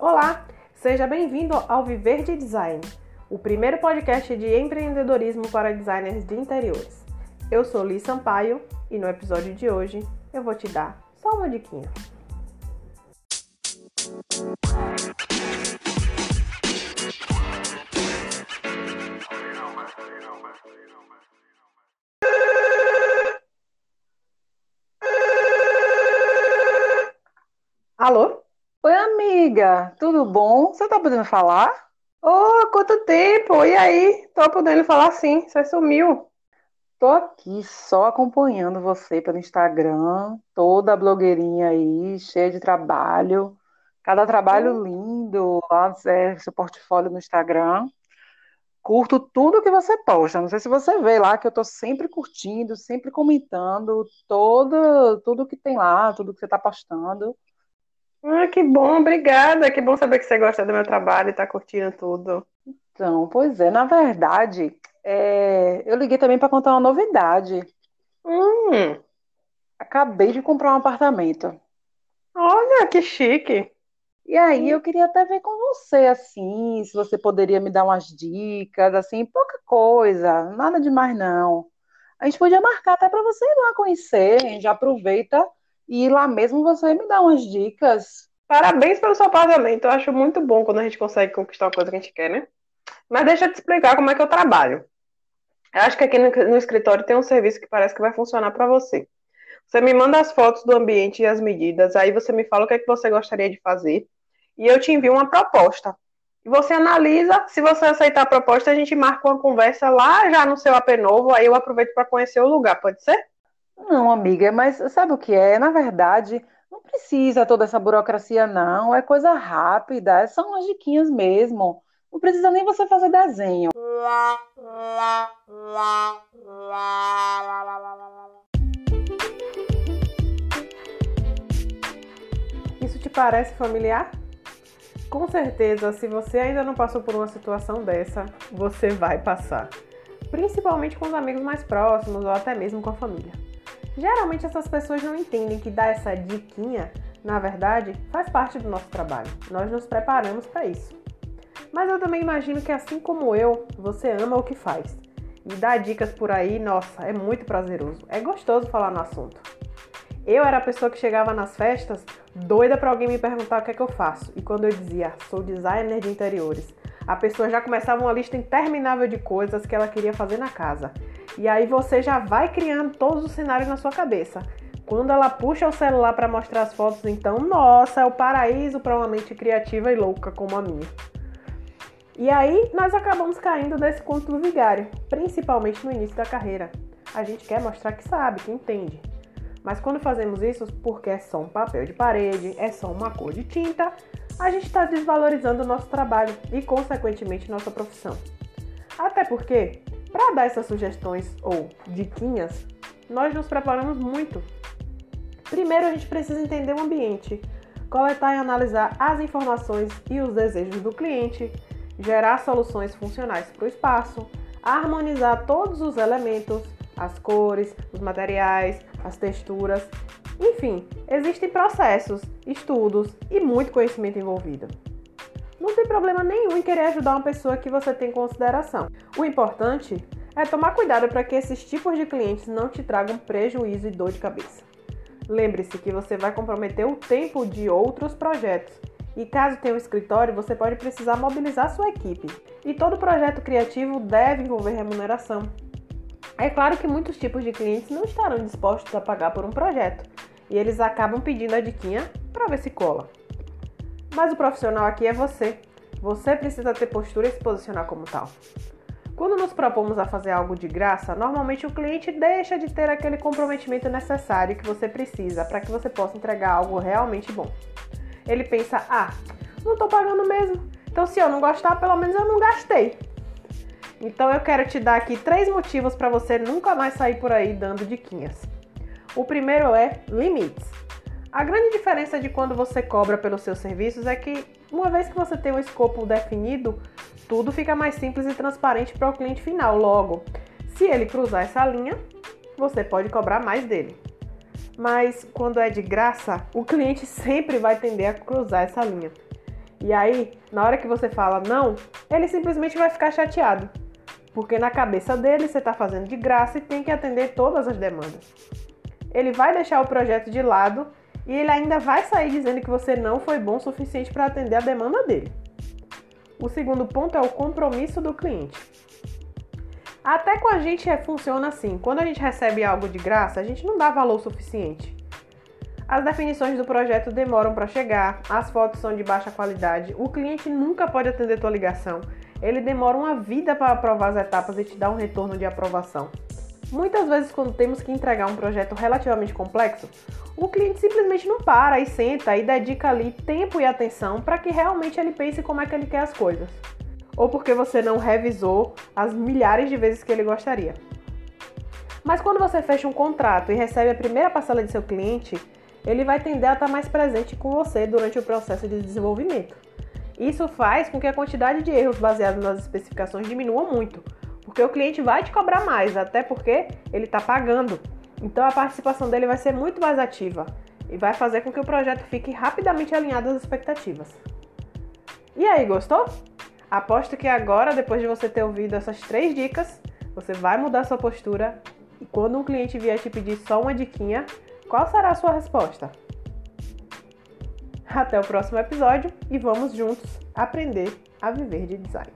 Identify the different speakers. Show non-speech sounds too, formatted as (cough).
Speaker 1: Olá, seja bem-vindo ao Viver de Design, o primeiro podcast de empreendedorismo para designers de interiores. Eu sou Liz Sampaio e no episódio de hoje eu vou te dar só uma diquinha. Alô?
Speaker 2: Oi, amiga, tudo bom? Você tá podendo falar?
Speaker 1: Ô, quanto tempo! E aí? Tô podendo falar sim, você sumiu.
Speaker 2: Tô aqui só acompanhando você pelo Instagram, toda blogueirinha aí, cheia de trabalho. Cada trabalho lindo, lá é, seu portfólio no Instagram. Curto tudo que você posta. Não sei se você vê lá que eu tô sempre curtindo, sempre comentando todo, tudo que tem lá, tudo que você tá postando.
Speaker 1: Ah, que bom, obrigada. Que bom saber que você gosta do meu trabalho e tá curtindo tudo.
Speaker 2: Então, pois é, na verdade, é, eu liguei também para contar uma novidade.
Speaker 1: Hum,
Speaker 2: Acabei de comprar um apartamento.
Speaker 1: olha que chique.
Speaker 2: E aí eu queria até ver com você, assim, se você poderia me dar umas dicas, assim, pouca coisa, nada demais não. A gente podia marcar até para você ir lá conhecer, já aproveita e lá mesmo você me dá umas dicas.
Speaker 1: Parabéns pelo seu apartamento. Eu acho muito bom quando a gente consegue conquistar uma coisa que a gente quer, né? Mas deixa eu te explicar como é que eu trabalho. Eu acho que aqui no, no escritório tem um serviço que parece que vai funcionar para você. Você me manda as fotos do ambiente e as medidas, aí você me fala o que é que você gostaria de fazer, e eu te envio uma proposta. E você analisa, se você aceitar a proposta, a gente marca uma conversa lá já no seu AP novo, aí eu aproveito para conhecer o lugar, pode ser?
Speaker 2: Não, amiga, mas sabe o que é? Na verdade, não precisa toda essa burocracia, não. É coisa rápida, é só umas diquinhas mesmo. Não precisa nem você fazer desenho.
Speaker 1: Isso te parece familiar? Com certeza, se você ainda não passou por uma situação dessa, você vai passar. Principalmente com os amigos mais próximos ou até mesmo com a família. Geralmente essas pessoas não entendem que dar essa diquinha, na verdade, faz parte do nosso trabalho. Nós nos preparamos para isso. Mas eu também imagino que assim como eu, você ama o que faz. E dar dicas por aí, nossa, é muito prazeroso. É gostoso falar no assunto. Eu era a pessoa que chegava nas festas doida para alguém me perguntar o que é que eu faço. E quando eu dizia, sou designer de interiores, a pessoa já começava uma lista interminável de coisas que ela queria fazer na casa. E aí você já vai criando todos os cenários na sua cabeça. Quando ela puxa o celular para mostrar as fotos, então, nossa, é o paraíso para uma mente criativa e louca como a minha. E aí nós acabamos caindo nesse conto do vigário, principalmente no início da carreira. A gente quer mostrar que sabe, que entende. Mas quando fazemos isso porque é só um papel de parede, é só uma cor de tinta, a gente está desvalorizando o nosso trabalho e, consequentemente, nossa profissão. Até porque, para dar essas sugestões ou diquinhas, nós nos preparamos muito. Primeiro, a gente precisa entender o ambiente, coletar e analisar as informações e os desejos do cliente, gerar soluções funcionais para o espaço, harmonizar todos os elementos, as cores, os materiais, as texturas. Enfim, existem processos, estudos e muito conhecimento envolvido. Não tem problema nenhum em querer ajudar uma pessoa que você tem em consideração. O importante é tomar cuidado para que esses tipos de clientes não te tragam prejuízo e dor de cabeça. Lembre-se que você vai comprometer o tempo de outros projetos e caso tenha um escritório, você pode precisar mobilizar sua equipe. E todo projeto criativo deve envolver remuneração. É claro que muitos tipos de clientes não estarão dispostos a pagar por um projeto e eles acabam pedindo a diquinha para ver se cola. Mas o profissional aqui é você. Você precisa ter postura e se posicionar como tal. Quando nos propomos a fazer algo de graça, normalmente o cliente deixa de ter aquele comprometimento necessário que você precisa para que você possa entregar algo realmente bom. Ele pensa: ah, não estou pagando mesmo, então se eu não gostar, pelo menos eu não gastei. Então eu quero te dar aqui três motivos para você nunca mais sair por aí dando diquinhas. O primeiro é limites. A grande diferença de quando você cobra pelos seus serviços é que, uma vez que você tem um escopo definido, tudo fica mais simples e transparente para o cliente final. Logo, se ele cruzar essa linha, você pode cobrar mais dele. Mas quando é de graça, o cliente (laughs) sempre vai tender a cruzar essa linha. E aí, na hora que você fala não, ele simplesmente vai ficar chateado. Porque na cabeça dele você está fazendo de graça e tem que atender todas as demandas. Ele vai deixar o projeto de lado e ele ainda vai sair dizendo que você não foi bom o suficiente para atender a demanda dele. O segundo ponto é o compromisso do cliente. Até com a gente funciona assim: quando a gente recebe algo de graça, a gente não dá valor suficiente. As definições do projeto demoram para chegar, as fotos são de baixa qualidade, o cliente nunca pode atender tua ligação, ele demora uma vida para aprovar as etapas e te dar um retorno de aprovação. Muitas vezes, quando temos que entregar um projeto relativamente complexo, o cliente simplesmente não para e senta e dedica ali tempo e atenção para que realmente ele pense como é que ele quer as coisas. Ou porque você não revisou as milhares de vezes que ele gostaria. Mas quando você fecha um contrato e recebe a primeira parcela de seu cliente, ele vai tender a estar mais presente com você durante o processo de desenvolvimento. Isso faz com que a quantidade de erros baseados nas especificações diminua muito, porque o cliente vai te cobrar mais, até porque ele está pagando. Então a participação dele vai ser muito mais ativa e vai fazer com que o projeto fique rapidamente alinhado às expectativas. E aí, gostou? Aposto que agora, depois de você ter ouvido essas três dicas, você vai mudar sua postura e quando um cliente vier te pedir só uma diquinha, qual será a sua resposta? Até o próximo episódio e vamos juntos aprender a viver de design.